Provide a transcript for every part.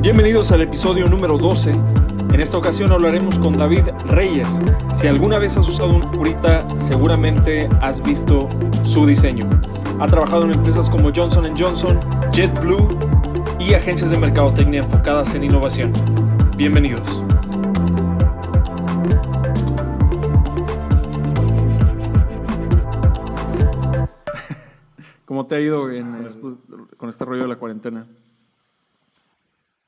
Bienvenidos al episodio número 12. En esta ocasión hablaremos con David Reyes. Si alguna vez has usado un Purita, seguramente has visto su diseño. Ha trabajado en empresas como Johnson Johnson, JetBlue y agencias de mercadotecnia enfocadas en innovación. Bienvenidos. Te ha ido con este rollo de la cuarentena?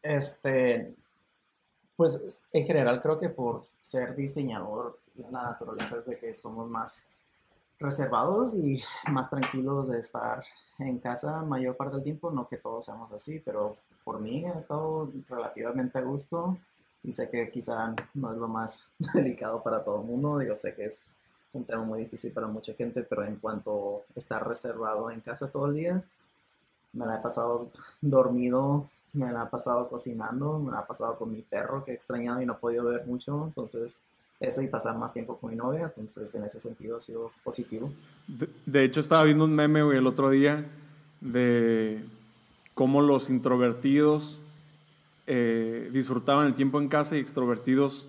Este, pues en general creo que por ser diseñador, la naturaleza es de que somos más reservados y más tranquilos de estar en casa mayor parte del tiempo, no que todos seamos así, pero por mí he estado relativamente a gusto y sé que quizá no es lo más delicado para todo el mundo, digo, sé que es un tema muy difícil para mucha gente, pero en cuanto estar reservado en casa todo el día, me la he pasado dormido me la ha pasado cocinando, me la ha pasado con mi perro que he extrañado y no he podido ver mucho, entonces eso y pasar más tiempo con mi novia, entonces en ese sentido ha sido positivo. De, hecho estaba viendo un meme, el otro día de cómo los introvertidos eh, disfrutaban el tiempo en casa y extrovertidos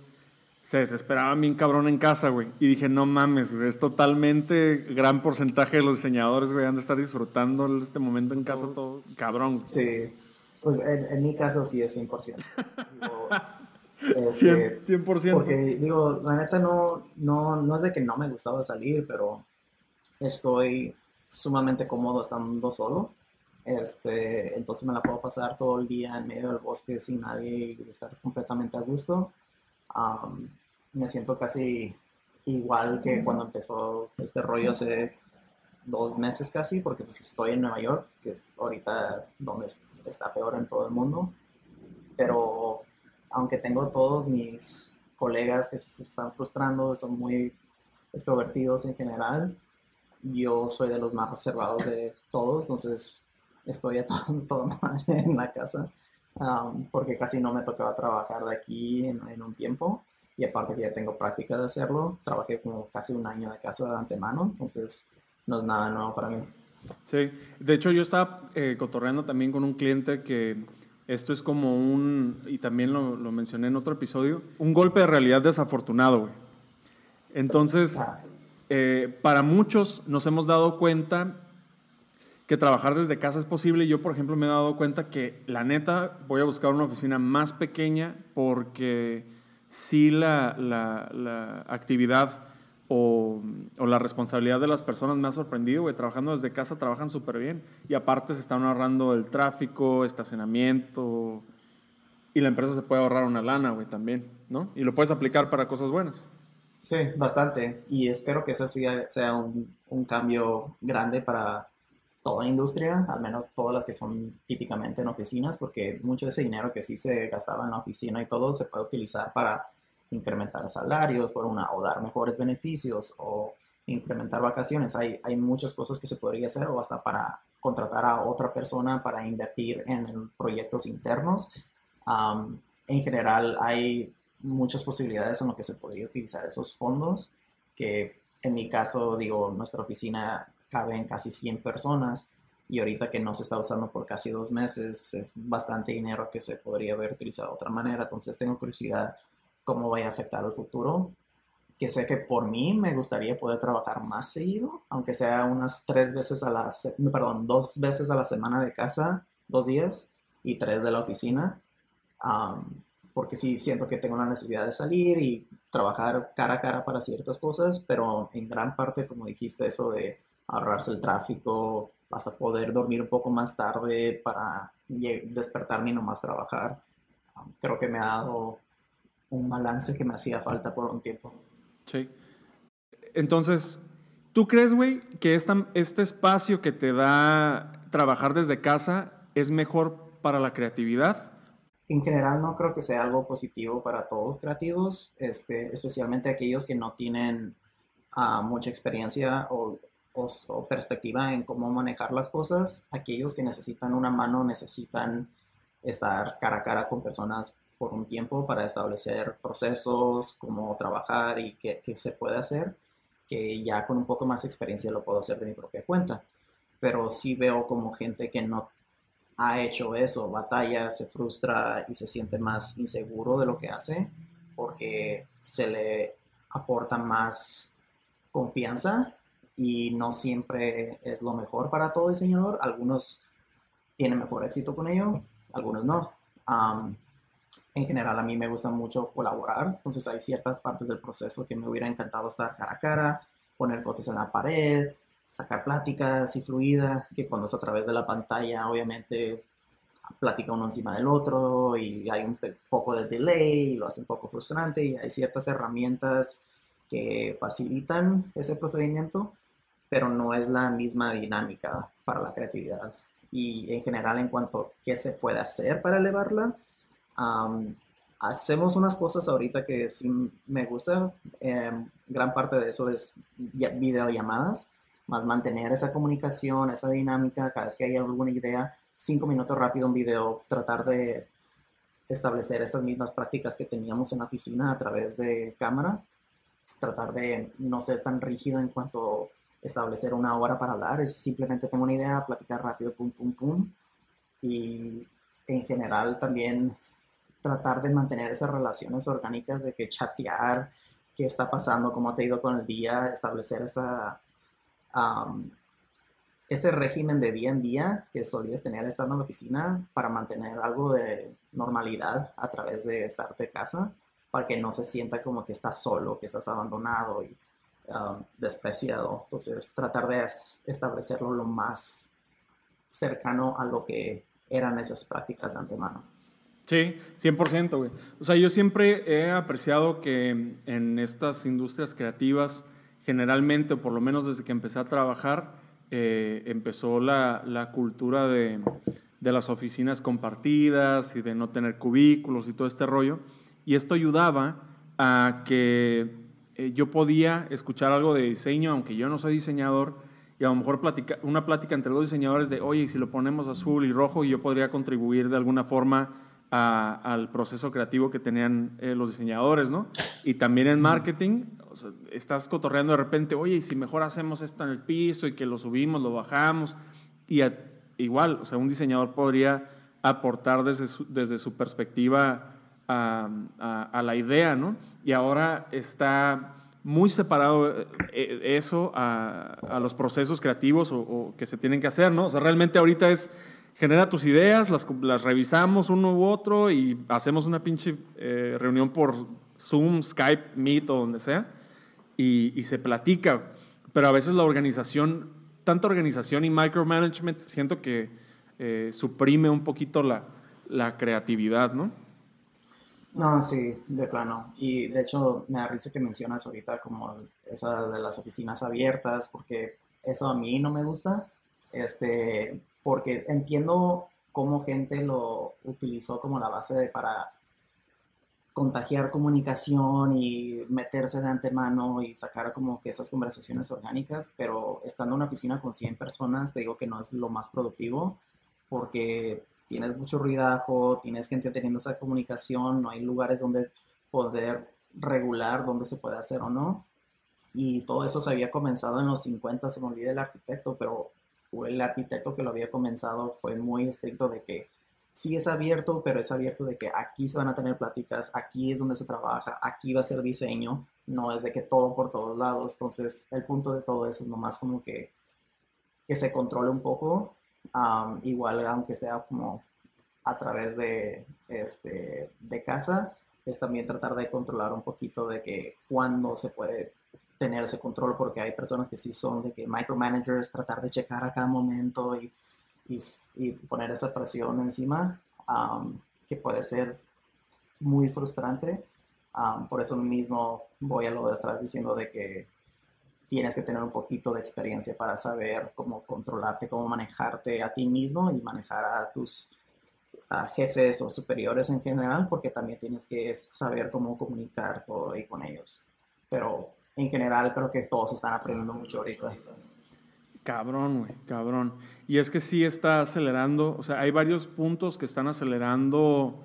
se desesperaban bien cabrón en casa, güey. Y dije, no mames, es totalmente gran porcentaje de los diseñadores, güey, han de estar disfrutando este momento en casa todo cabrón. Sí. Pues en, mi caso sí es 100%. Digo, 100%, 100%. Porque digo, la neta no, no, no es de que no me gustaba salir, pero estoy sumamente cómodo estando solo. Este, entonces me la puedo pasar todo el día en medio del bosque sin nadie y estar completamente a gusto. Me siento casi igual que cuando empezó este rollo hace dos meses casi, porque pues estoy en Nueva York, que es ahorita donde está peor en todo el mundo. Pero aunque tengo todos mis colegas que se están frustrando, son muy extrovertidos en general, yo soy de los más reservados de todos, entonces estoy a todo, todo en la casa, um, porque casi no me tocaba trabajar de aquí en, en, un tiempo, y aparte que ya tengo práctica de hacerlo, trabajé como casi un año de casa de antemano, entonces no es nada nuevo para mí. Sí, de hecho yo estaba eh, cotorreando también con un cliente que esto es como un, y también lo, lo mencioné en otro episodio, un golpe de realidad desafortunado, güey. Entonces, eh, para muchos nos hemos dado cuenta que trabajar desde casa es posible. Yo, por ejemplo, me he dado cuenta que la neta voy a buscar una oficina más pequeña porque sí la, la, la actividad o, la responsabilidad de las personas me ha sorprendido, güey. Trabajando desde casa trabajan súper bien. Y aparte se están ahorrando el tráfico, estacionamiento. Y la empresa se puede ahorrar una lana, güey, también, ¿no? Y lo puedes aplicar para cosas buenas. Sí, bastante. Y espero que eso sea, sea un, un cambio grande para toda industria, al menos todas las que son típicamente en oficinas, porque mucho de ese dinero que sí se gastaba en la oficina y todo se puede utilizar para incrementar salarios por una, o dar mejores beneficios o incrementar vacaciones. Hay, hay muchas cosas que se podría hacer o hasta para contratar a otra persona para invertir en, proyectos internos. en general hay muchas posibilidades en lo que se podría utilizar esos fondos, que en mi caso, digo, nuestra oficina cabe en casi 100 personas y ahorita que no se está usando por casi dos meses, es bastante dinero que se podría haber utilizado de otra manera. Entonces tengo curiosidad cómo vaya a afectar el futuro. Que sé que por mí me gustaría poder trabajar más seguido, aunque sea unas tres veces a la, perdón, dos veces a la semana de casa, dos días, y tres de la oficina. porque sí siento que tengo la necesidad de salir y trabajar cara a cara para ciertas cosas, pero en gran parte, como dijiste, eso de ahorrarse el tráfico, hasta poder dormir un poco más tarde para despertarme y no más trabajar, creo que me ha dado un balance que me hacía falta por un tiempo. Sí. Entonces, ¿tú crees, güey, que esta, este espacio que te da trabajar desde casa es mejor para la creatividad? En general no creo que sea algo positivo para todos creativos, este, especialmente aquellos que no tienen ah, mucha experiencia o, o, perspectiva en cómo manejar las cosas. Aquellos que necesitan una mano necesitan estar cara a cara con personas por un tiempo para establecer procesos, cómo trabajar y qué, qué, se puede hacer, que ya con un poco más de experiencia lo puedo hacer de mi propia cuenta. pero sí veo como gente que no ha hecho eso, batalla, se frustra y se siente más inseguro de lo que hace porque se le aporta más confianza y no siempre es lo mejor para todo diseñador. Algunos tienen mejor éxito con ello, algunos no. en general a mí me gusta mucho colaborar, entonces hay ciertas partes del proceso que me hubiera encantado estar cara a cara, poner cosas en la pared, sacar pláticas y fluida, que cuando es a través de la pantalla obviamente platica uno encima del otro y hay un poco de delay y lo hace un poco frustrante y hay ciertas herramientas que facilitan ese procedimiento, pero no es la misma dinámica para la creatividad. Y en general en cuanto a qué se puede hacer para elevarla, hacemos unas cosas ahorita que sí me gusta. Em, gran parte de eso es videollamadas, más mantener esa comunicación, esa dinámica, cada vez que hay alguna idea, cinco minutos rápido un video, tratar de establecer esas mismas prácticas que teníamos en la oficina a través de cámara, tratar de no ser tan rígido en cuanto establecer una hora para hablar, es simplemente tengo una idea, platicar rápido, pum, pum, pum, y en general también tratar de mantener esas relaciones orgánicas de que chatear, qué está pasando, cómo te ha ido con el día, establecer esa ese régimen de día en día que solías tener estando en la oficina para mantener algo de normalidad a través de estar de casa, para que no se sienta como que estás solo, que estás abandonado y um, despreciado. Entonces, tratar de establecerlo lo más cercano a lo que eran esas prácticas de antemano. Sí, 100%, güey. O sea, yo siempre he apreciado que en estas industrias creativas, generalmente, o por lo menos desde que empecé a trabajar, eh, empezó la, la cultura de, de, las oficinas compartidas y de no tener cubículos y todo este rollo. Y esto ayudaba a que eh, yo podía escuchar algo de diseño, aunque yo no soy diseñador, y a lo mejor platica, una plática entre dos diseñadores de, oye, si lo ponemos azul y rojo, y yo podría contribuir de alguna forma al proceso creativo que tenían eh, los diseñadores, ¿no? Y también en marketing, estás cotorreando de repente, oye, y si mejor hacemos esto en el piso y que lo subimos, lo bajamos, y igual, o sea, un diseñador podría aportar desde su, desde su perspectiva a, a, la idea, ¿no? Y ahora está muy separado eh, eh, eso a, a los procesos creativos o, o, que se tienen que hacer, ¿no? O sea, realmente ahorita es genera tus ideas, las, las revisamos uno u otro y hacemos una pinche eh, reunión por Zoom, Skype, Meet o donde sea y, y, se platica. Pero a veces la organización, tanta organización y micromanagement, siento que eh, suprime un poquito la, la creatividad, ¿no? No, sí, de plano. Y de hecho me da risa que mencionas ahorita como esa de las oficinas abiertas, porque eso a mí no me gusta. Este, porque entiendo cómo gente lo utilizó como la base para contagiar comunicación y meterse de antemano y sacar como que esas conversaciones orgánicas, pero estando en una oficina con 100 personas, te digo que no es lo más productivo porque tienes mucho ruidajo, tienes gente teniendo esa comunicación, no hay lugares donde poder regular dónde se puede hacer o no. Y todo eso se había comenzado en los 50, se me olvida el arquitecto, pero el arquitecto que lo había comenzado fue muy estricto de que sí es abierto, pero es abierto de que aquí se van a tener pláticas, aquí es donde se trabaja, aquí va a ser diseño, no es de que todo por todos lados. Entonces, el punto de todo eso es nomás como que, que se controle un poco, igual aunque sea como a través de, este, de casa, es también tratar de controlar un poquito de que cuando se puede tener ese control porque hay personas que sí son de que micromanagers, tratar de checar a cada momento y, y, poner esa presión encima, um, que puede ser muy frustrante. Um, por eso mismo voy a lo de atrás diciendo de que tienes que tener un poquito de experiencia para saber cómo controlarte, cómo manejarte a ti mismo y manejar a tus jefes o superiores en general, porque también tienes que saber cómo comunicar todo ahí con ellos. Pero en general creo que todos están aprendiendo mucho ahorita. Cabrón, güey, cabrón. Y es que sí está acelerando, o sea, hay varios puntos que están acelerando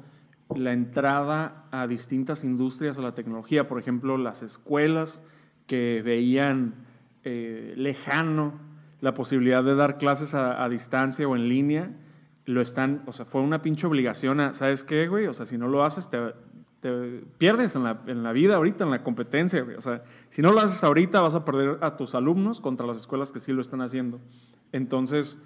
la entrada a distintas industrias a la tecnología. Por ejemplo, las escuelas que veían eh, lejano la posibilidad de dar clases a, distancia o en línea, lo están, o sea, fue una pinche obligación ¿sabes qué, güey? O sea, si no lo haces, te, pierdes en la, en la, vida ahorita, en la competencia. O sea, si no lo haces ahorita, vas a perder a tus alumnos contra las escuelas que sí lo están haciendo. Entonces,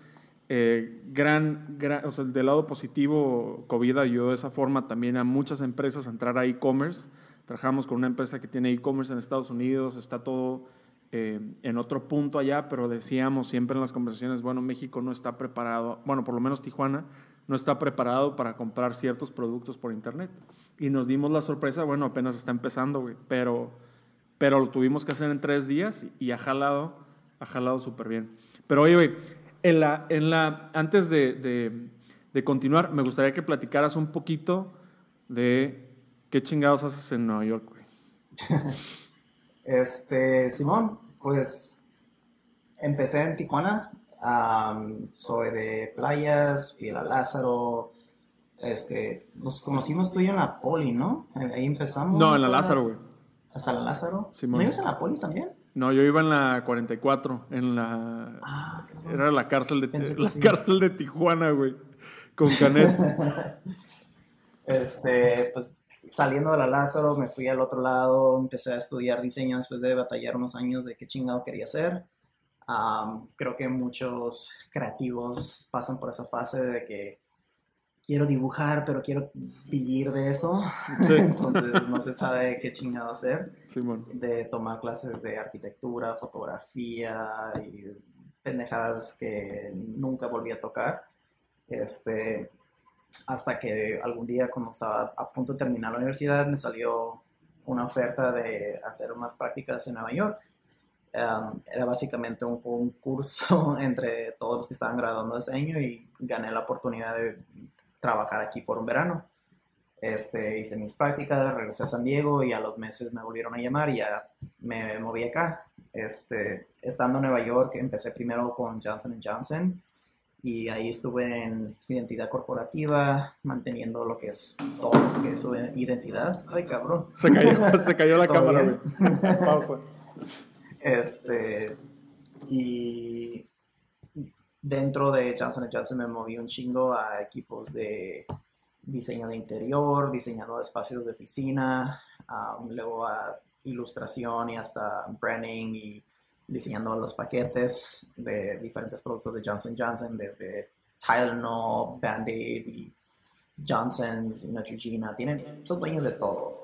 eh, gran, gran, o sea, del lado positivo, COVID ayudó de esa forma también a muchas empresas a entrar a e-commerce. Trabajamos con una empresa que tiene e-commerce en Estados Unidos, está todo eh, en otro punto allá, pero decíamos siempre en las conversaciones, bueno, México no está preparado, bueno, por lo menos Tijuana no está preparado para comprar ciertos productos por internet. Y nos dimos la sorpresa, bueno, apenas está empezando, güey, pero, pero lo tuvimos que hacer en tres días y ha jalado, ha jalado súper bien. Pero oye, güey, en la, en la, antes de, de, de continuar, me gustaría que platicaras un poquito de qué chingados haces en Nueva York, güey. Este, Simón, pues empecé en Tijuana. Um, soy de playas, fui a Lázaro. Este, nos conocimos tú y yo en la Poli, ¿no? Ahí empezamos. No, en la Lázaro, güey. ¿Hasta la Lázaro? Simón. ¿No ibas en la Poli también? No, yo iba en la 44, en la... Ah, Era la cárcel de, la sí. cárcel de Tijuana, güey, con Canet. este, pues saliendo de la Lázaro, me fui al otro lado, empecé a estudiar diseño después de batallar unos años de qué chingado quería hacer. Um, creo que muchos creativos pasan por esa fase de que quiero dibujar, pero quiero vivir de eso. Sí. Entonces no se sabe qué chingado hacer. Sí, bueno. De tomar clases de arquitectura, fotografía y pendejadas que nunca volví a tocar. Este, hasta que algún día cuando estaba a punto de terminar la universidad me salió una oferta de hacer unas prácticas en Nueva York. Um, era básicamente un concurso entre todos los que estaban graduando ese año y gané la oportunidad de trabajar aquí por un verano. Este, hice mis prácticas, regresé a San Diego y a los meses me volvieron a llamar y ya me moví acá. Este, estando en Nueva York, empecé primero con Johnson Johnson y ahí estuve en identidad corporativa, manteniendo lo que es todo lo que es su identidad. Ay, cabrón. Se cayó, se cayó la cámara, güey. Pausa. Este, y dentro de Johnson Johnson me moví un chingo a equipos de diseño de interior, diseñando espacios de oficina, um, luego a ilustración y hasta branding y diseñando los paquetes de diferentes productos de Johnson Johnson, desde Tylenol, Band-Aid y Johnson's, Neutrogena, tienen, son dueños de todo.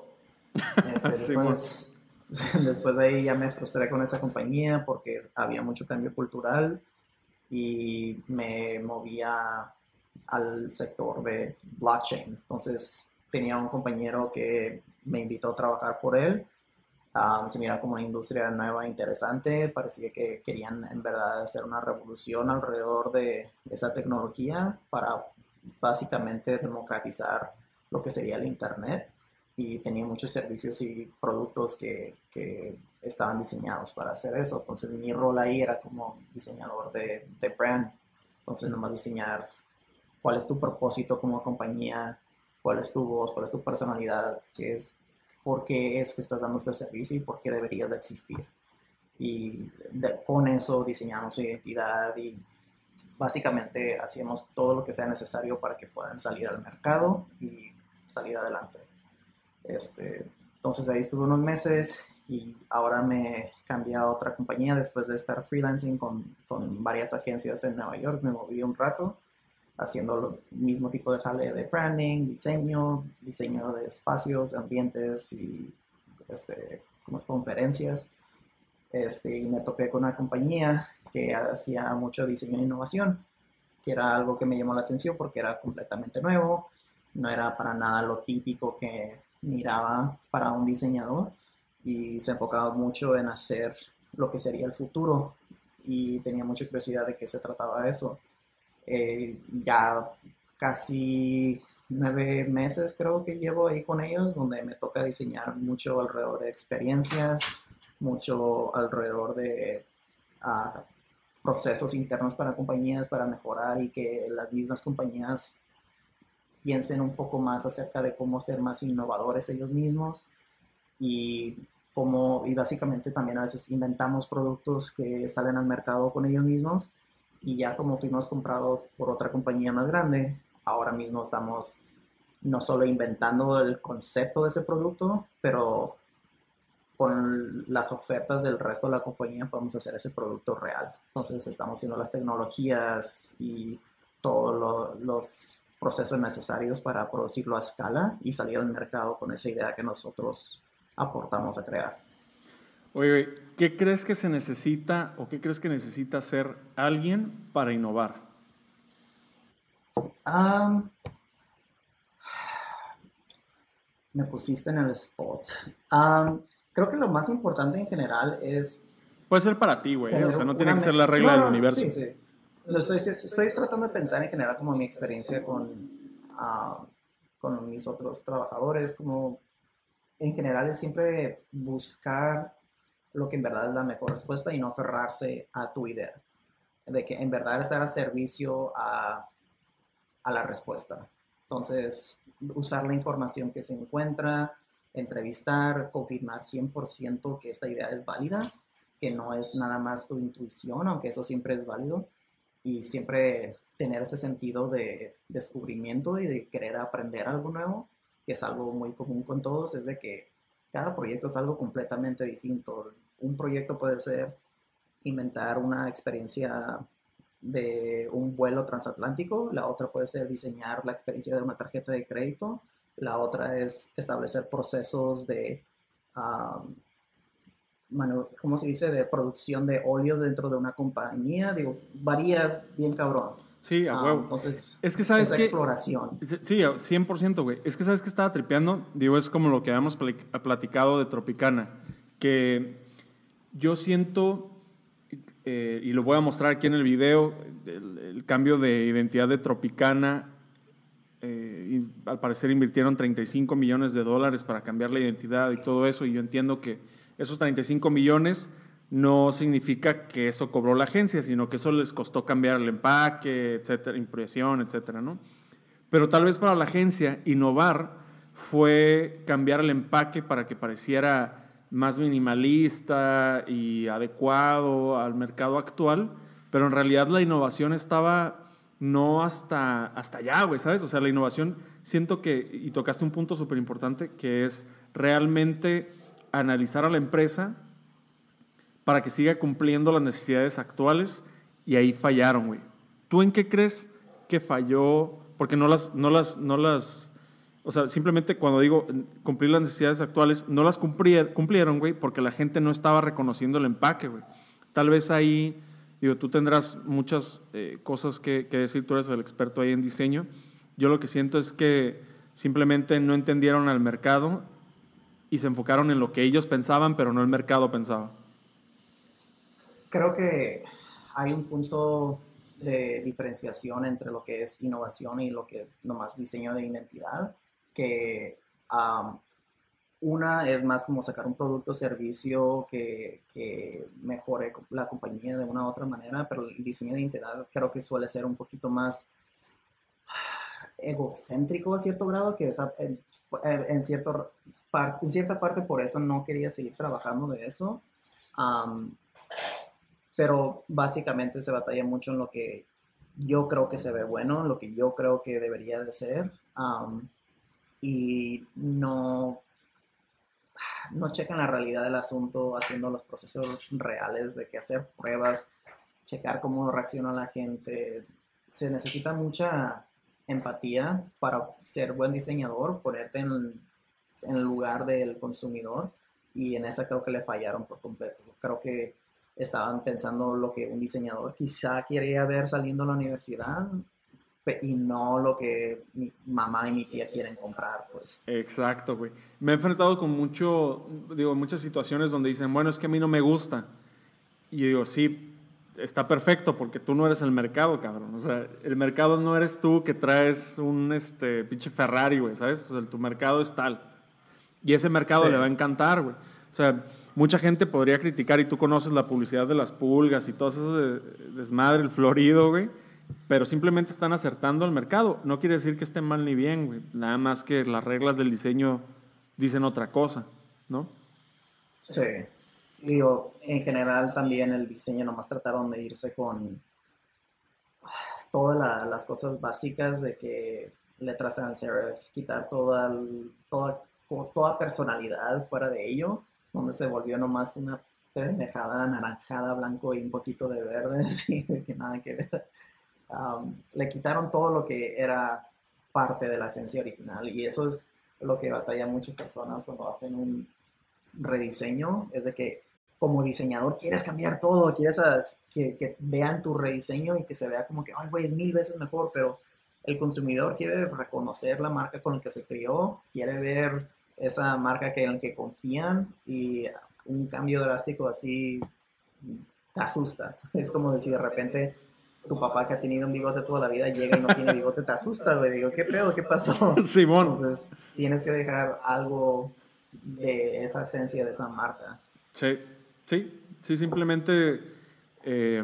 Este, después, después de ahí ya me frustré con esa compañía porque había mucho cambio cultural y me movía al sector de blockchain. Entonces tenía un compañero que me invitó a trabajar por él Um, se mira como una industria nueva interesante. Parecía que querían en verdad hacer una revolución alrededor de esa tecnología para básicamente democratizar lo que sería el Internet. Y tenía muchos servicios y productos que, que estaban diseñados para hacer eso. Entonces mi rol ahí era como diseñador de, de brand. Entonces nomás diseñar cuál es tu propósito como compañía, cuál es tu voz, cuál es tu personalidad, qué es por qué es que estás dando este servicio y por qué deberías de existir. Y de, con eso diseñamos su identidad y básicamente hacíamos todo lo que sea necesario para que puedan salir al mercado y salir adelante. Este, entonces ahí estuve unos meses y ahora me cambié a otra compañía después de estar freelancing con, con varias agencias en Nueva York. Me moví un rato haciendo el mismo tipo de jale de branding, diseño, diseño de espacios, ambientes y este, como conferencias. Este, y me topé con una compañía que hacía mucho diseño e innovación, que era algo que me llamó la atención porque era completamente nuevo, no era para nada lo típico que miraba para un diseñador y se enfocaba mucho en hacer lo que sería el futuro y tenía mucha curiosidad de qué se trataba eso eh, ya casi nueve meses creo que llevo ahí con ellos, donde me toca diseñar mucho alrededor de experiencias, mucho alrededor de uh, procesos internos para compañías para mejorar y que las mismas compañías piensen un poco más acerca de cómo ser más innovadores ellos mismos. Y como, y básicamente también a veces inventamos productos que salen al mercado con ellos mismos y ya como fuimos comprados por otra compañía más grande, ahora mismo estamos no solo inventando el concepto de ese producto, pero con las ofertas del resto de la compañía podemos hacer ese producto real. Entonces estamos haciendo las tecnologías y todos los procesos necesarios para producirlo a escala y salir al mercado con esa idea que nosotros aportamos a crear. Oye, ¿qué crees que se necesita o qué crees que necesita hacer alguien para innovar? me pusiste en el spot. creo que lo más importante en general es... Puede ser para ti, güey. ¿eh? O sea, no tiene que ser la regla del universo. Sí, sí. Estoy, estoy, tratando de pensar en general como mi experiencia con, con mis otros trabajadores, como en general es siempre buscar lo que en verdad es la mejor respuesta y no aferrarse a tu idea. De que en verdad estar a servicio a, a la respuesta. Entonces, usar la información que se encuentra, entrevistar, confirmar 100% que esta idea es válida, que no es nada más tu intuición, aunque eso siempre es válido, y siempre tener ese sentido de descubrimiento y de querer aprender algo nuevo, que es algo muy común con todos, es de que cada proyecto es algo completamente distinto. Un proyecto puede ser inventar una experiencia de un vuelo transatlántico, la otra puede ser diseñar la experiencia de una tarjeta de crédito, la otra es establecer procesos de, ¿cómo se dice?, de producción de óleo dentro de una compañía, digo, varía bien cabrón. Sí, a huevo. entonces, es que sabes que, exploración. Sí, 100%, güey. Es que sabes que estaba tripeando, digo, es como lo que habíamos platicado de Tropicana, que yo siento eh, y lo voy a mostrar aquí en el video, el, cambio de identidad de Tropicana. Eh, al parecer invirtieron 35 millones de dólares para cambiar la identidad y todo eso, y yo entiendo que esos 35 millones no significa que eso cobró la agencia, sino que eso les costó cambiar el empaque, etcétera, impresión, etcétera, ¿no? Pero tal vez para la agencia innovar fue cambiar el empaque para que pareciera más minimalista y adecuado al mercado actual, pero en realidad la innovación estaba no hasta, hasta allá, güey, ¿sabes? O sea, la innovación, siento que, y tocaste un punto súper importante, que es realmente analizar a la empresa para que siga cumpliendo las necesidades actuales y ahí fallaron, güey. ¿Tú en qué crees que falló? Porque no las, no las, no las o sea, simplemente cuando digo cumplir las necesidades actuales, no las cumplieron, güey, porque la gente no estaba reconociendo el empaque, güey. Tal vez ahí, digo, tú tendrás muchas eh, cosas que, decir, tú eres el experto ahí en diseño. Yo lo que siento es que simplemente no entendieron al mercado y se enfocaron en lo que ellos pensaban, pero no el mercado pensaba. Creo que hay un punto de diferenciación entre lo que es innovación y lo que es nomás diseño de identidad que una es más como sacar un producto o servicio que, mejore la compañía de una u otra manera, pero el diseño de identidad creo que suele ser un poquito más egocéntrico a cierto grado, que en cierta parte por eso no quería seguir trabajando de eso. Pero básicamente se batalla mucho en lo que yo creo que se ve bueno, lo que yo creo que debería de ser y no, no checan la realidad del asunto haciendo los procesos reales de que hacer pruebas, checar cómo reacciona la gente. Se necesita mucha empatía para ser buen diseñador, ponerte en, en el lugar del consumidor y en esa creo que le fallaron por completo. Creo que estaban pensando lo que un diseñador quizá quería ver saliendo a la universidad y no lo que mi mamá y mi tía quieren comprar, pues. Exacto, güey. Me he enfrentado con mucho, digo, muchas situaciones donde dicen, bueno, es que a mí no me gusta. Y yo digo, sí, está perfecto porque tú no eres el mercado, cabrón. O sea, el mercado no eres tú que traes un este, pinche Ferrari, güey, ¿sabes? O sea, tu mercado es tal. Y ese mercado le va a encantar, güey. O sea, mucha gente podría criticar y tú conoces la publicidad de las pulgas y todo ese desmadre, el florido, güey pero simplemente están acertando al mercado. No quiere decir que esté mal ni bien, güey. Nada más que las reglas del diseño dicen otra cosa, ¿no? Sí. Digo, en general también el diseño nomás trataron de irse con todas la- las cosas básicas de que letras sans serif, quitar toda, toda personalidad fuera de ello, donde se volvió nomás una pendejada anaranjada, blanco y un poquito de verde, así, que nada que ver. Le quitaron todo lo que era parte de la esencia original y eso es lo que batalla muchas personas cuando hacen un rediseño, es de que como diseñador quieres cambiar todo, quieres que, que vean tu rediseño y que se vea como que, ay, güey, es mil veces mejor, pero el consumidor quiere reconocer la marca con la que se crió, quiere ver esa marca que, en la que confían y un cambio drástico así te asusta. Es como decir, de repente tu papá que ha tenido un bigote toda la vida llega y no tiene bigote, te asusta, güey. Digo, ¿qué pedo? ¿Qué pasó? Simón. Entonces, tienes que dejar algo de esa esencia de esa marca. Sí, sí, sí, simplemente eh,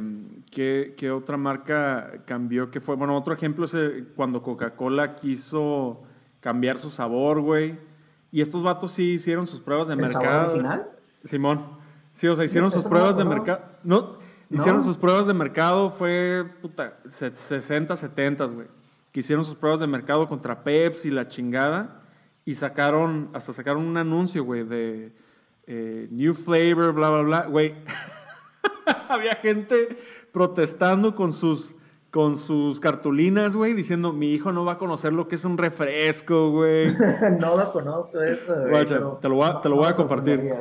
¿qué, qué otra marca cambió? que fue? Bueno, otro ejemplo es eh, cuando Coca-Cola quiso cambiar su sabor, güey. Y estos vatos sí hicieron sus pruebas de ¿El sabor mercado. original? Simón. Sí, o sea, hicieron sus pruebas de mercado. No, hicieron No. sus pruebas de mercado, fue, puta, se- 60, 70, güey. Que hicieron sus pruebas de mercado contra Pepsi, la chingada. Y sacaron, hasta sacaron un anuncio, güey, de eh, New Flavor, bla, bla, bla. Güey, había gente protestando con sus, con sus cartulinas, güey, diciendo, mi hijo no va a conocer lo que es un refresco, güey. no lo conozco eso, güey. Guacha, pero te lo voy a- te lo no voy a compartir.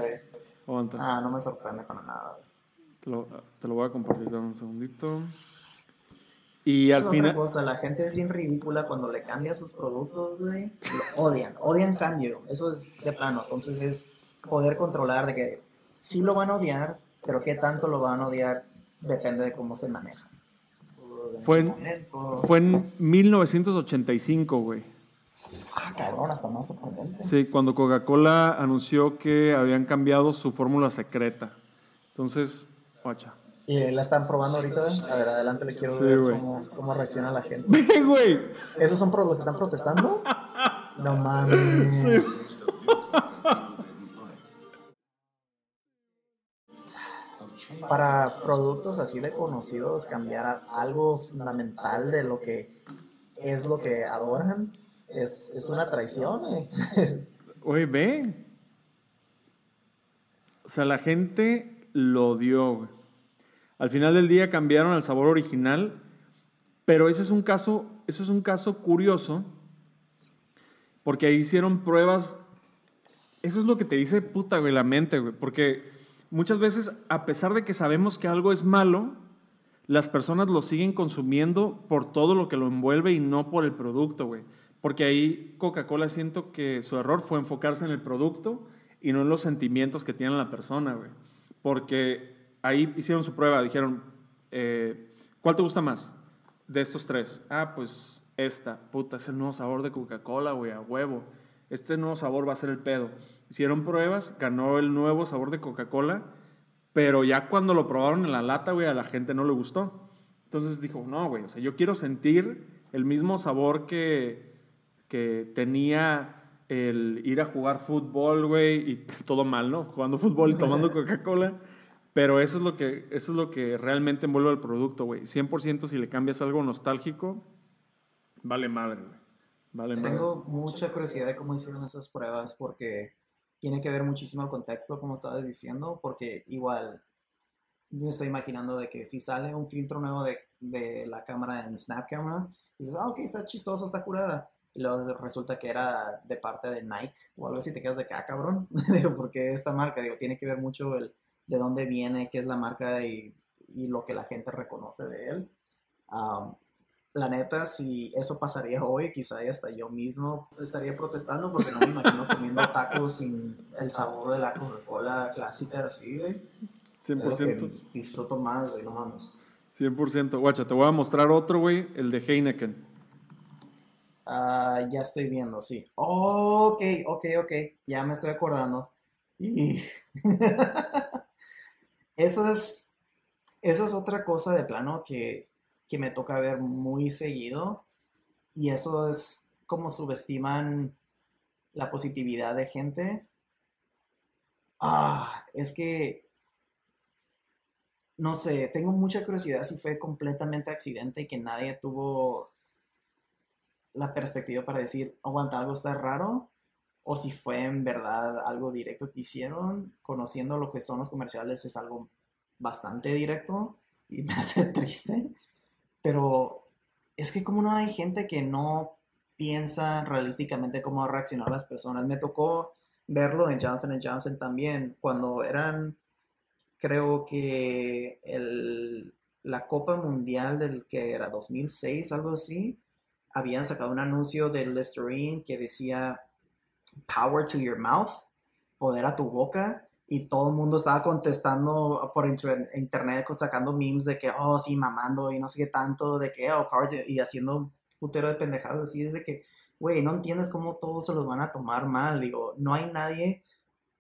Aguanta. Ah, no me sorprende para nada. Te lo, te lo voy a compartir, dame un segundito. Y al final. cosa, la gente es bien ridícula cuando le cambia sus productos, güey. Lo odian, odian cambio. Eso es de plano. Entonces es poder controlar de que sí lo van a odiar, pero qué tanto lo van a odiar depende de cómo se maneja. En Fue en- momento- Fue en 1985, güey. Ah, cabrón, hasta más sorprendente. Sí, cuando Coca-Cola anunció que habían cambiado su fórmula secreta. Entonces, guacha. Y la están probando ahorita. A ver, adelante, le quiero Sí, ver cómo, cómo reacciona la gente. ¡Ve, güey! ¿Esos son los que están protestando? No mames. Para productos así de conocidos, cambiar algo fundamental de lo que es lo que adoran es, es una traición. eh. Oye, ve. O sea, la gente lo odió. Al final del día cambiaron el sabor original, pero eso es un caso, eso es un caso curioso, porque ahí hicieron pruebas. Eso es lo que te dice puta, güey, la mente, güey. Porque muchas veces, a pesar de que sabemos que algo es malo, las personas lo siguen consumiendo por todo lo que lo envuelve y no por el producto, güey. Porque ahí Coca-Cola siento que su error fue enfocarse en el producto y no en los sentimientos que tiene la persona, güey. Porque ahí hicieron su prueba, dijeron, eh, ¿cuál te gusta más de estos tres? Ah, pues esta, puta, es el nuevo sabor de Coca-Cola, güey, a huevo. Este nuevo sabor va a ser el pedo. Hicieron pruebas, ganó el nuevo sabor de Coca-Cola, pero ya cuando lo probaron en la lata, güey, a la gente no le gustó. Entonces dijo, no, güey, o sea, yo quiero sentir el mismo sabor que, que tenía el ir a jugar fútbol, güey, y todo mal, ¿no? Jugando fútbol y tomando Coca-Cola. Pero eso es lo que, eso es lo que realmente envuelve el producto, güey. 100% si le cambias algo nostálgico, vale madre, güey. Vale. Tengo mucha curiosidad de cómo hicieron esas pruebas porque tiene que ver muchísimo el contexto, como estabas diciendo, porque igual me estoy imaginando de que si sale un filtro nuevo de, de la cámara en Snap Camera, dices, ah, ok, está chistoso, está curada. Y luego resulta que era de parte de Nike o algo así, te quedas de que, ah, cabrón. Digo, porque esta marca, digo, tiene que ver mucho el de dónde viene, qué es la marca y, y lo que la gente reconoce de él. Um, la neta, si eso pasaría hoy, quizá hasta yo mismo estaría protestando porque no me imagino comiendo tacos sin el sabor de la Coca-Cola clásica así, güey. Es lo que 100%. disfruto más, güey, no mames. 100%. Guacha, te voy a mostrar otro, güey, el de Heineken. Ah, ya estoy viendo, sí. ok, ok, ok. Ya me estoy acordando. Y eso es, esa es otra cosa de plano que, que me toca ver muy seguido. Y eso es como subestiman la positividad de gente. Ah, es que no sé, tengo mucha curiosidad si fue completamente accidente y que nadie tuvo la perspectiva para decir, aguanta, algo está raro, o si fue en verdad algo directo que hicieron, conociendo lo que son los comerciales es algo bastante directo y me hace triste, pero es que como no hay gente que no piensa realísticamente cómo reaccionar las personas. Me tocó verlo en Johnson Johnson también, cuando eran creo que el, la Copa Mundial del que era 2006, algo así, habían sacado un anuncio de Listerine que decía Power to your mouth, poder a tu boca, y todo el mundo estaba contestando por internet, sacando memes de que, oh, sí, mamando y no sé qué tanto, de que, oh, y haciendo un putero de pendejadas así, es de que, güey, no entiendes cómo todos se los van a tomar mal, digo, no hay nadie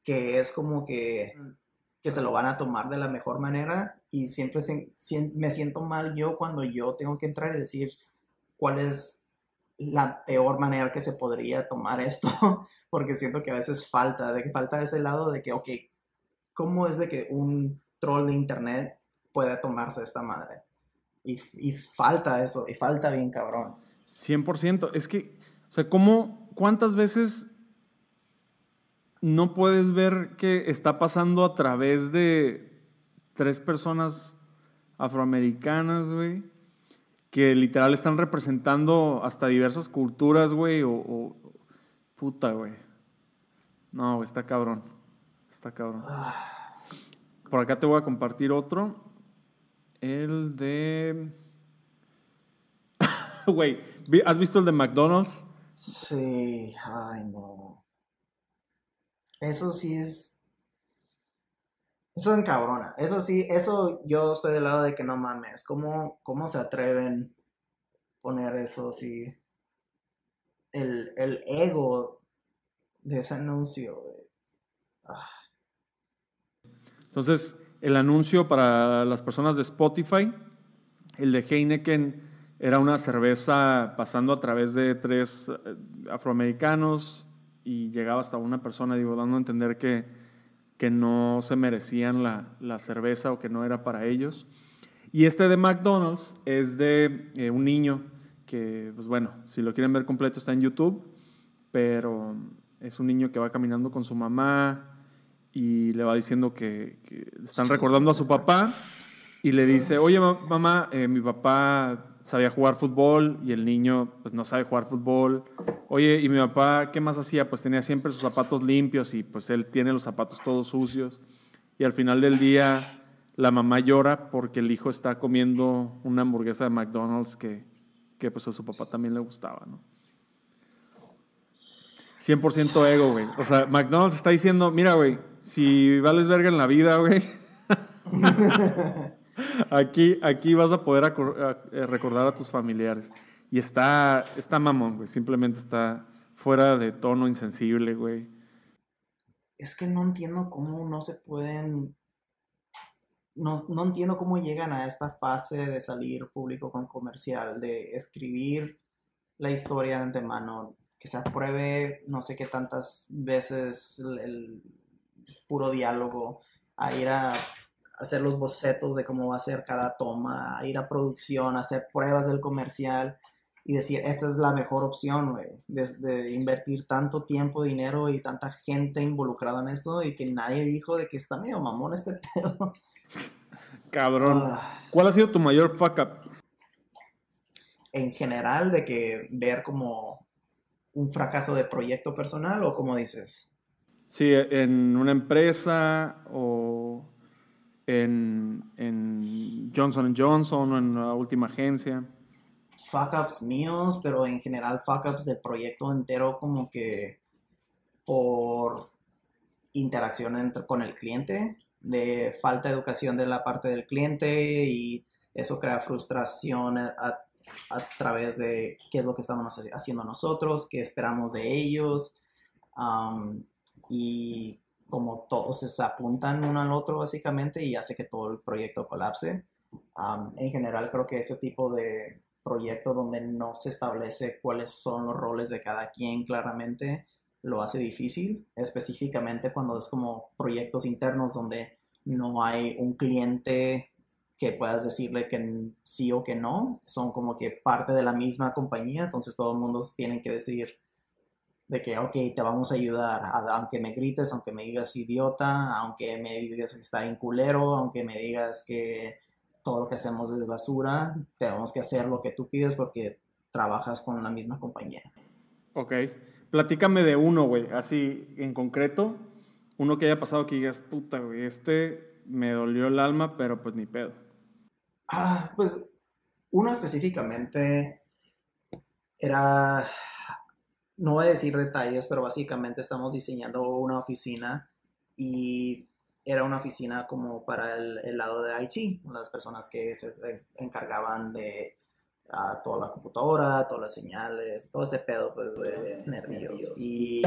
que es como que mm. que se lo van a tomar de la mejor manera y siempre me siento mal yo cuando yo tengo que entrar y decir cuál es la peor manera que se podría tomar esto, porque siento que a veces falta, de que falta ese lado de que, ok, ¿cómo es de que un troll de internet puede tomarse esta madre? Y, falta eso, y falta bien cabrón. 100%, es que, o sea, ¿cómo, cuántas veces no puedes ver que está pasando a través de tres personas afroamericanas, güey, que literal están representando hasta diversas culturas, güey, o, puta, güey. No, está cabrón. Está cabrón. Por acá te voy a compartir otro. El de... Güey, ¿has visto el de McDonald's? Sí, ay no. Eso sí es. Eso es encabrona. Eso sí, eso yo estoy del lado de que no mames. ¿Cómo, cómo se atreven a poner eso sí? El, ego de ese anuncio, ah. Entonces, el anuncio para las personas de Spotify, el de Heineken era una cerveza pasando a través de tres eh, afroamericanos, y llegaba hasta una persona, digo, dando a entender que, que no se merecían la, la, cerveza o que no era para ellos. Y este de McDonald's es de eh, un niño que, pues bueno, si lo quieren ver completo está en YouTube, pero es un niño que va caminando con su mamá y le va diciendo que, están recordando a su papá y le dice, oye mamá, eh, mi papá sabía jugar fútbol y el niño pues no sabe jugar fútbol. Oye, y mi papá, ¿qué más hacía? Pues tenía siempre sus zapatos limpios y pues él tiene los zapatos todos sucios. Y al final del día la mamá llora porque el hijo está comiendo una hamburguesa de McDonald's que, que pues a su papá también le gustaba, ¿no? 100% ego, güey. O sea, McDonald's está diciendo, mira, güey, si vales verga en la vida, güey. Aquí, aquí vas a poder eh, recordar a tus familiares. Y está, está mamón, güey. Simplemente está fuera de tono insensible, güey. Es que no entiendo cómo no se pueden. No, no entiendo cómo llegan a esta fase de salir público con comercial, de escribir la historia de antemano, que se apruebe no sé qué tantas veces el puro diálogo, a ir a hacer los bocetos de cómo va a ser cada toma, ir a producción, hacer pruebas del comercial y decir, esta es la mejor opción, güey, de, invertir tanto tiempo, dinero y tanta gente involucrada en esto y que nadie dijo de que está medio mamón este pedo. Cabrón. Ah. ¿Cuál ha sido tu mayor fuck up? En general, de que ver como un fracaso de proyecto personal o como dices. Sí, en una empresa o en, en Johnson Johnson o en la última agencia? Fuck ups míos, pero en general fuck ups del proyecto entero como que por interacción entre, con el cliente, de falta de educación de la parte del cliente y eso crea frustración a, través de qué es lo que estamos haciendo nosotros, qué esperamos de ellos. Y como todos se apuntan uno al otro básicamente y hace que todo el proyecto colapse. en general creo que ese tipo de proyecto donde no se establece cuáles son los roles de cada quien claramente lo hace difícil, específicamente cuando es como proyectos internos donde no hay un cliente que puedas decirle que sí o que no, son como que parte de la misma compañía, entonces todo el mundo tiene que decir de que, ok, te vamos a ayudar, aunque me grites, aunque me digas idiota, aunque me digas que está en culero, aunque me digas que todo lo que hacemos es basura, tenemos que hacer lo que tú pides porque trabajas con la misma compañía. Ok, platícame de uno, güey, así en concreto, uno que haya pasado que digas, puta, güey, este me dolió el alma, pero pues ni pedo. Ah, pues uno específicamente era, no voy a decir detalles, pero básicamente estamos diseñando una oficina y era una oficina como para el, lado de IT, las personas que se encargaban de ah, toda la computadora, todas las señales, todo ese pedo pues de nervios. Y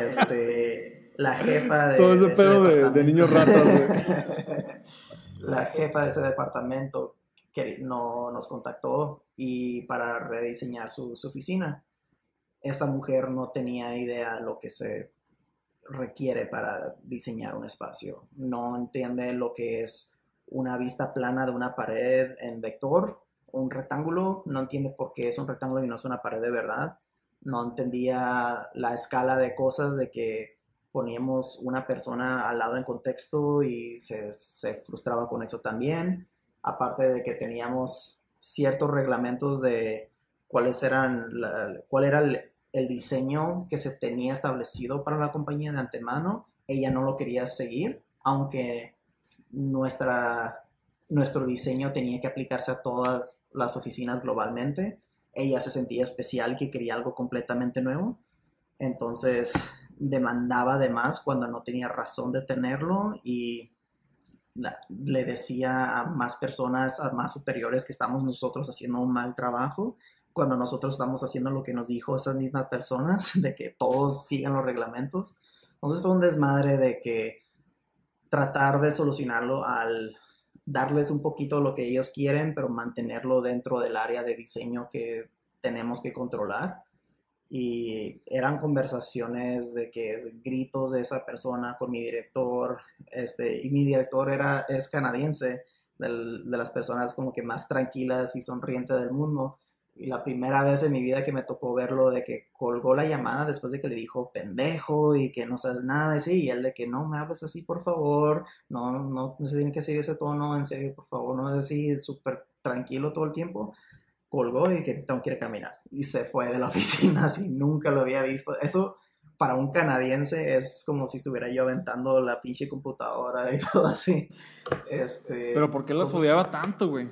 este, la jefa de... Todo ese pedo de, de, niños ratos. la jefa de ese departamento que no, nos contactó y para rediseñar su, su oficina. Esta mujer no tenía idea de lo que se requiere para diseñar un espacio. No entiende lo que es una vista plana de una pared en vector, un rectángulo, no entiende por qué es un rectángulo y no es una pared de verdad. No entendía la escala de cosas de que poníamos una persona al lado en contexto y se, frustraba con eso también. Aparte de que teníamos ciertos reglamentos de cuáles eran, cuál era el, el diseño que se tenía establecido para la compañía de antemano, ella no lo quería seguir, aunque nuestra, nuestro diseño tenía que aplicarse a todas las oficinas globalmente. Ella se sentía especial que quería algo completamente nuevo. Entonces demandaba de más cuando no tenía razón de tenerlo y le decía a más personas, a más superiores que estamos nosotros haciendo un mal trabajo cuando nosotros estamos haciendo lo que nos dijo esas mismas personas, de que todos sigan los reglamentos. Entonces fue un desmadre de que tratar de solucionarlo al darles un poquito lo que ellos quieren, pero mantenerlo dentro del área de diseño que tenemos que controlar. Y eran conversaciones de que gritos de esa persona con mi director, este, y mi director era, es canadiense, de las personas como que más tranquilas y sonrientes del mundo y la primera vez en mi vida que me tocó verlo de que colgó la llamada después de que le dijo pendejo y que no sabes nada de sí, y él de que no me hables así, por favor, no, no, no se tiene que seguir ese tono, en serio, por favor, no es así, súper tranquilo todo el tiempo. Colgó y que tengo que ir a caminar. Y se fue de la oficina así, nunca lo había visto. Eso para un canadiense es como si estuviera yo aventando la pinche computadora y todo así. Este, Pero ¿por qué las odiaba tanto, güey?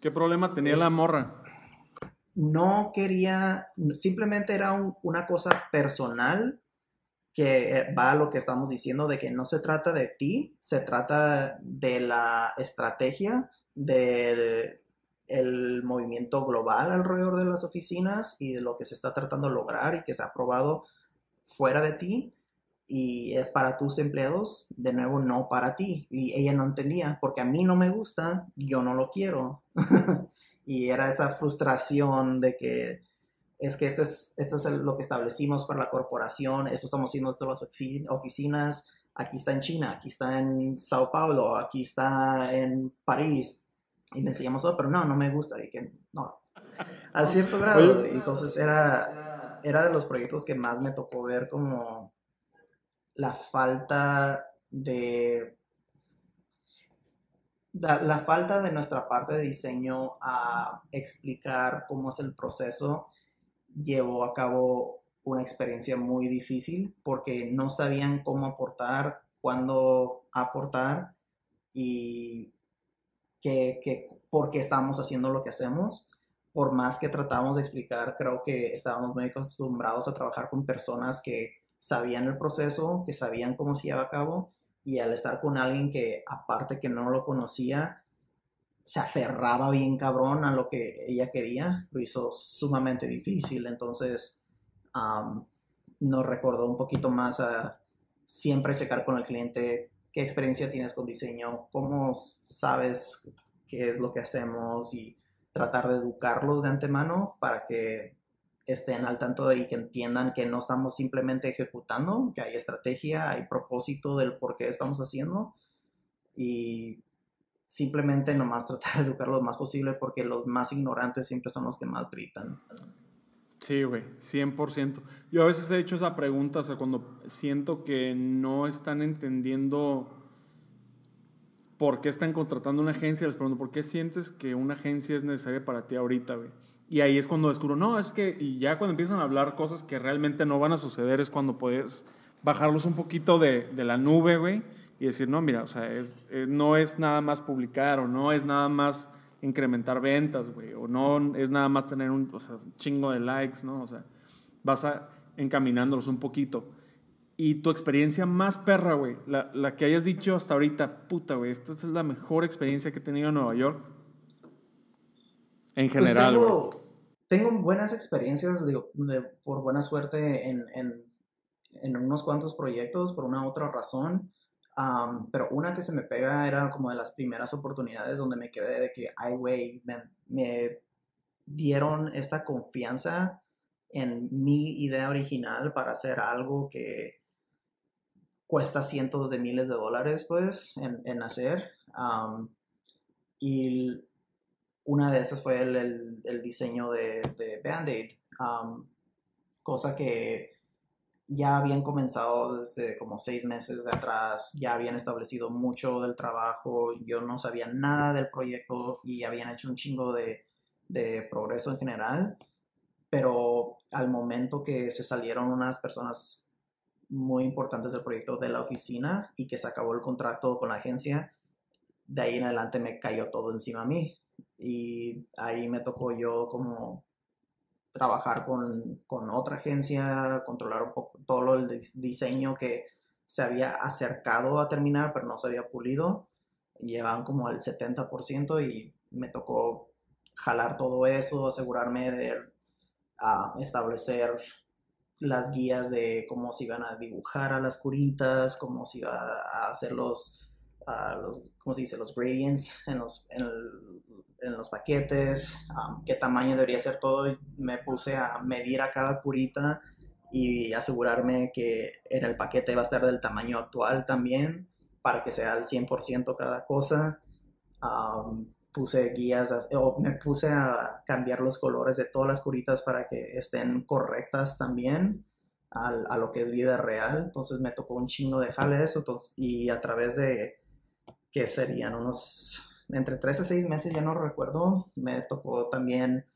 ¿Qué problema tenía la morra? No quería, simplemente era una cosa personal que eh, va a lo que estamos diciendo de que no se trata de ti, se trata de la estrategia del el movimiento global alrededor de las oficinas y de lo que se está tratando de lograr y que se ha aprobado fuera de ti y es para tus empleados, de nuevo no para ti. Y ella no entendía, porque a mí no me gusta, yo no lo quiero. y era esa frustración de que es que esto es, esto es lo que establecimos para la corporación, esto estamos haciendo todas las oficinas, aquí está en China, aquí está en Sao Paulo, aquí está en París, y le enseñamos todo, pero no, no me gusta, y que no, a cierto grado, entonces era, era de los proyectos que más me tocó ver como la falta de la, falta de nuestra parte de diseño a explicar cómo es el proceso llevó a cabo una experiencia muy difícil porque no sabían cómo aportar, cuándo aportar y que, por qué estamos haciendo lo que hacemos. Por más que tratamos de explicar, creo que estábamos muy acostumbrados a trabajar con personas que sabían el proceso, que sabían cómo se lleva a cabo y al estar con alguien que aparte que no lo conocía, se aferraba bien cabrón a lo que ella quería, lo hizo sumamente difícil. Entonces, nos recordó un poquito más a siempre checar con el cliente qué experiencia tienes con diseño, cómo sabes qué es lo que hacemos y tratar de educarlos de antemano para que estén al tanto y que entiendan que no estamos simplemente ejecutando, que hay estrategia, hay propósito del por qué estamos haciendo y simplemente nomás tratar de educar lo más posible porque los más ignorantes siempre son los que más gritan. Sí, güey, 100%. Yo a veces he hecho esa pregunta, o sea, cuando siento que no están entendiendo por qué están contratando una agencia, les pregunto, ¿por qué sientes que una agencia es necesaria para ti ahorita, güey? Y ahí es cuando descubro, no, es que ya cuando empiezan a hablar cosas que realmente no van a suceder, es cuando puedes bajarlos un poquito de, de la nube, güey, y decir, no, mira, o sea, es, eh, no es nada más publicar o no es nada más incrementar ventas, güey, o no es nada más tener un, o sea, chingo de likes, ¿no? O sea, vas a, encaminándolos un poquito. Y tu experiencia más perra, güey, la, la, que hayas dicho hasta ahorita, puta, güey, esta es la mejor experiencia que he tenido en Nueva York. En pues general, pues tengo, tengo, buenas experiencias, digo, de, por buena suerte, en, en, en, unos cuantos proyectos, por una otra razón pero una que se me pega era como de las primeras oportunidades donde me quedé de que, ay, güey, me, dieron esta confianza en mi idea original para hacer algo que cuesta cientos de miles de dólares, pues, en, hacer. y una de esas fue el, el, diseño de, de Band-Aid, cosa que ya habían comenzado desde como seis meses de atrás, ya habían establecido mucho del trabajo, yo no sabía nada del proyecto y habían hecho un chingo de, de progreso en general, pero al momento que se salieron unas personas muy importantes del proyecto de la oficina y que se acabó el contrato con la agencia, de ahí en adelante me cayó todo encima a mí y ahí me tocó yo como trabajar con, con, otra agencia, controlar un poco todo el diseño que se había acercado a terminar, pero no se había pulido. Llevaban como al 70% y me tocó jalar todo eso, asegurarme de uh, establecer las guías de cómo se iban a dibujar a las curitas, cómo se iba a hacer los, los ¿cómo se dice? Los gradients en los, en el, en los paquetes, qué tamaño debería ser todo. Me puse a medir a cada curita y asegurarme que en el paquete va a estar del tamaño actual también para que sea al 100% cada cosa. puse guías, o me puse a cambiar los colores de todas las curitas para que estén correctas también a, a lo que es vida real. Entonces me tocó un chingo de jale eso y a través de que serían unos entre 3 a 6 meses, ya no recuerdo, me tocó también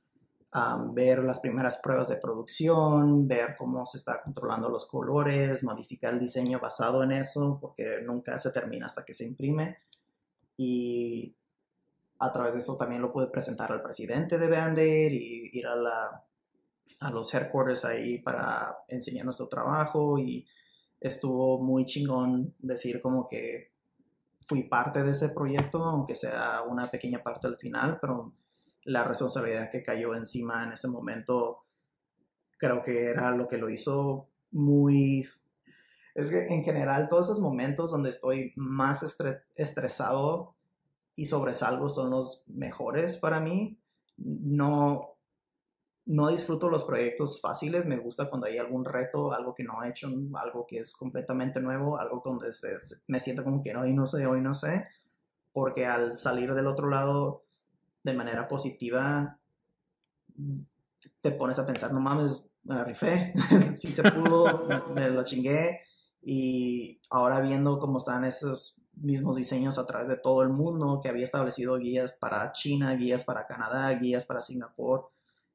ver las primeras pruebas de producción, ver cómo se está controlando los colores, modificar el diseño basado en eso, porque nunca se termina hasta que se imprime. Y a través de eso también lo pude presentar al presidente de Bander y ir a, la, a los headquarters ahí para enseñar nuestro trabajo y estuvo muy chingón decir como que fui parte de ese proyecto, aunque sea una pequeña parte al final, pero la responsabilidad que cayó encima en ese momento creo que era lo que lo hizo muy... Es que en general todos esos momentos donde estoy más estresado y sobresalgo son los mejores para mí. No, no disfruto los proyectos fáciles, me gusta cuando hay algún reto, algo que no he hecho, algo que es completamente nuevo, algo donde me siento como que hoy no sé, hoy no sé, porque al salir del otro lado de manera positiva, te pones a pensar, no mames, me rifé, si se pudo, me, lo chingué, y ahora viendo cómo están esos mismos diseños a través de todo el mundo, que había establecido guías para China, guías para Canadá, guías para Singapur,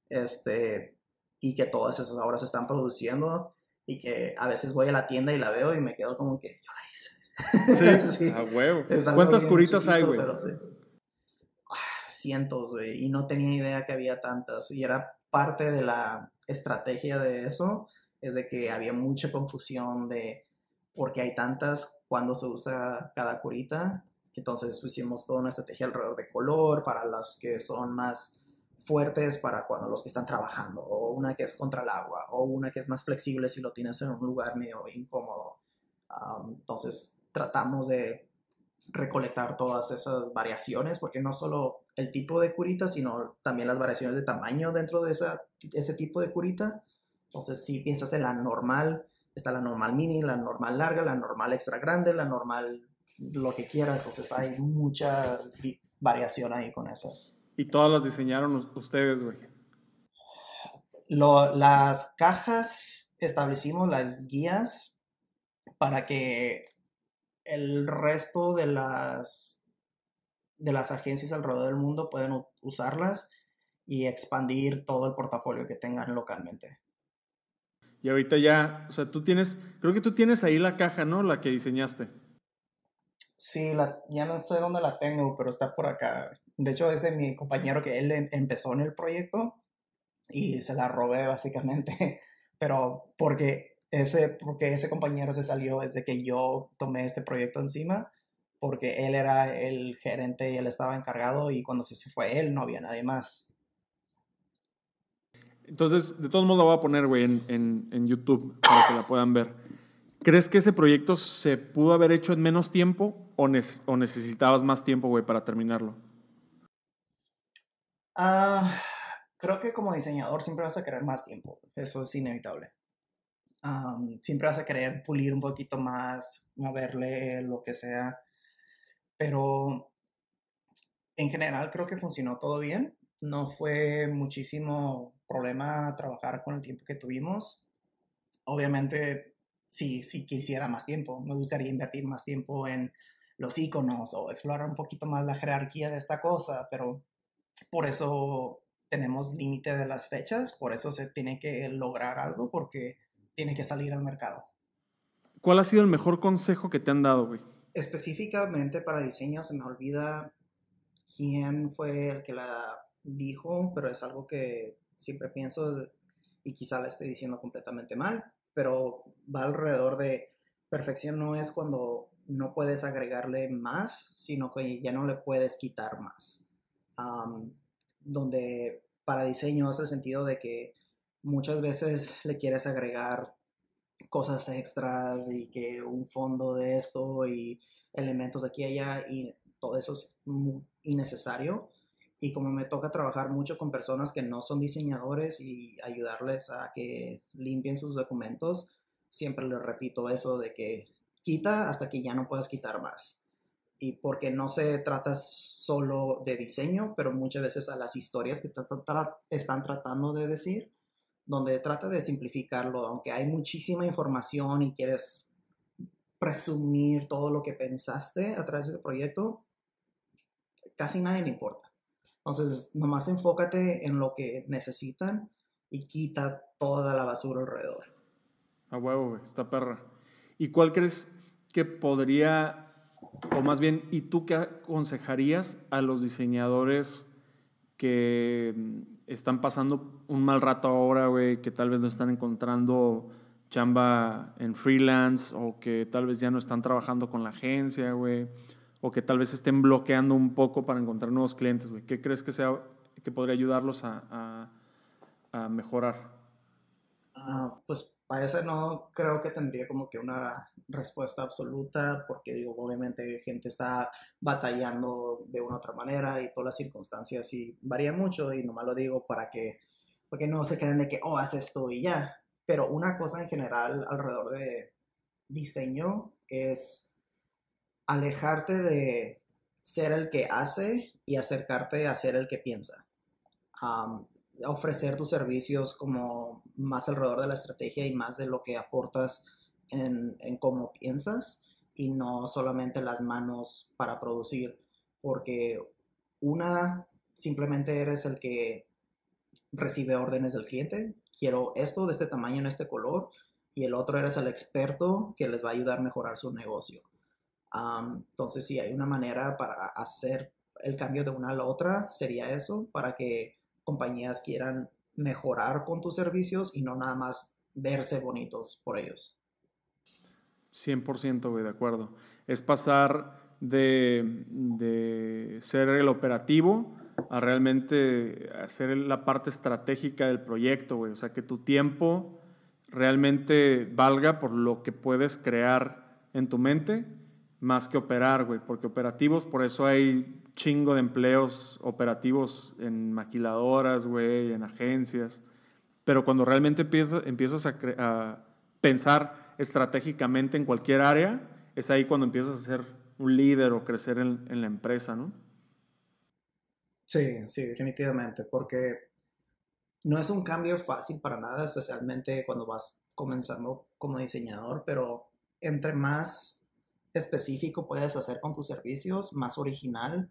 este, y que todas esas obras se están produciendo y que a veces voy a la tienda y la veo y me quedo como que yo la hice. Sí, a huevo. ¿Cuántas curitas hay, güey? Ah, cientos, güey, y no tenía idea que había tantas y era parte de la estrategia de eso, es de que había mucha confusión de por qué hay tantas, cuándo se usa cada curita. Entonces pusimos toda una estrategia alrededor de color para los que son más fuertes para cuando los que están trabajando, o una que es contra el agua, o una que es más flexible si lo tienes en un lugar medio incómodo. entonces tratamos de recolectar todas esas variaciones, porque no solo el tipo de curita, sino también las variaciones de tamaño dentro de esa, ese tipo de curita. Entonces, si piensas en la normal, está la normal mini, la normal larga, la normal extra grande, la normal lo que quieras. Entonces, hay mucha variación ahí con esas. ¿Y todas las diseñaron ustedes, güey? las cajas establecimos las guías para que el resto de las, de las agencias alrededor del mundo pueden usarlas y expandir todo el portafolio que tengan localmente. Y ahorita ya, o sea, tú tienes, creo que tú tienes ahí la caja, ¿no? La que diseñaste. Sí, la, ya no sé dónde la tengo, pero está por acá. De hecho, es de mi compañero que él em, empezó en el proyecto y se la robé básicamente. Pero porque ese, porque ese compañero se salió desde que yo tomé este proyecto encima, porque él era el gerente y él estaba encargado y cuando se fue él no había nadie más. Entonces, de todos modos la voy a poner, güey, en, en, YouTube para que la puedan ver. ¿Crees que ese proyecto se pudo haber hecho en menos tiempo o, necesitabas más tiempo, güey, para terminarlo? Ah, creo que como diseñador siempre vas a querer más tiempo. Eso es inevitable siempre vas a querer pulir un poquito más, moverle lo que sea, pero en general creo que funcionó todo bien. No fue muchísimo problema trabajar con el tiempo que tuvimos. Obviamente, sí, sí quisiera más tiempo. Me gustaría invertir más tiempo en los iconos o explorar un poquito más la jerarquía de esta cosa, pero por eso tenemos límite de las fechas, por eso se tiene que lograr algo, porque tiene que salir al mercado. ¿Cuál ha sido el mejor consejo que te han dado, güey? Específicamente para diseño se me olvida quién fue el que la dijo, pero es algo que siempre pienso y quizá la esté diciendo completamente mal, pero va alrededor de perfección no es cuando no puedes agregarle más, sino que ya no le puedes quitar más. donde para diseño es el sentido de que muchas veces le quieres agregar cosas extras y que un fondo de esto y elementos de aquí y allá y todo eso es innecesario. Y como me toca trabajar mucho con personas que no son diseñadores y ayudarles a que limpien sus documentos, siempre les repito eso de que quita hasta que ya no puedas quitar más. Y porque no se trata solo de diseño, pero muchas veces a las historias que están tratando de decir, donde trata de simplificarlo, aunque hay muchísima información y quieres presumir todo lo que pensaste a través de ese proyecto, casi nadie le importa. Entonces, nomás enfócate en lo que necesitan y quita toda la basura alrededor. A huevo, esta perra. ¿Y cuál crees que podría, o más bien, ¿y tú qué aconsejarías a los diseñadores que mm, están pasando un mal rato ahora, güey, que tal vez no están encontrando chamba en freelance o que tal vez ya no están trabajando con la agencia, güey, o que tal vez estén bloqueando un poco para encontrar nuevos clientes, güey. ¿Qué crees que sea podría ayudarlos a mejorar? Ah, pues para eso no creo que tendría como que una respuesta absoluta, porque digo, obviamente gente está batallando de una u otra manera y todas las circunstancias sí varían mucho y nomás lo digo para que, porque no se crean de que, oh, haz esto y ya. Pero una cosa en general alrededor de diseño es alejarte de ser el que hace y acercarte a ser el que piensa ofrecer tus servicios como más alrededor de la estrategia y más de lo que aportas en, cómo piensas y no solamente las manos para producir, porque una, simplemente eres el que recibe órdenes del cliente, quiero esto de este tamaño en este color, y el otro eres el experto que les va a ayudar a mejorar su negocio. entonces, si hay una manera para hacer el cambio de una a la otra, sería eso, para que compañías quieran mejorar con tus servicios y no nada más verse bonitos por ellos. 100%, güey, de acuerdo. Es pasar de, de, ser el operativo a realmente hacer la parte estratégica del proyecto, güey. O sea, que tu tiempo realmente valga por lo que puedes crear en tu mente más que operar, güey, porque operativos, por eso hay chingo de empleos operativos en maquiladoras, güey, en agencias, pero cuando realmente empiezas, empiezas a, a pensar estratégicamente en cualquier área, es ahí cuando empiezas a ser un líder o crecer en, en la empresa, ¿no? Sí, sí, definitivamente, porque no es un cambio fácil para nada, especialmente cuando vas comenzando como diseñador, pero entre más específico puedes hacer con tus servicios, más original,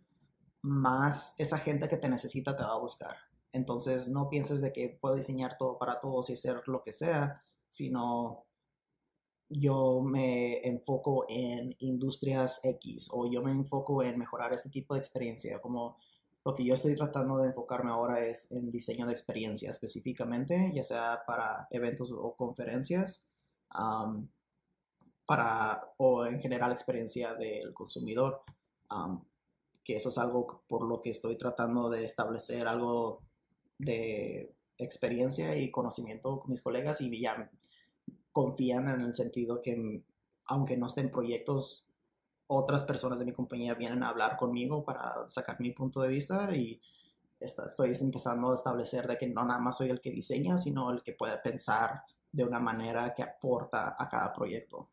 más esa gente que te necesita te va a buscar. Entonces no pienses de que puedo diseñar todo para todos y hacer lo que sea, sino yo me enfoco en industrias X o yo me enfoco en mejorar este tipo de experiencia, como lo que yo estoy tratando de enfocarme ahora es en diseño de experiencia específicamente, ya sea para eventos o conferencias, para, o en general experiencia del consumidor, que eso es algo por lo que estoy tratando de establecer algo de experiencia y conocimiento con mis colegas y ya confían en el sentido que aunque no estén proyectos otras personas de mi compañía vienen a hablar conmigo para sacar mi punto de vista y estoy empezando a establecer de que no nada más soy el que diseña, sino el que puede pensar de una manera que aporta a cada proyecto.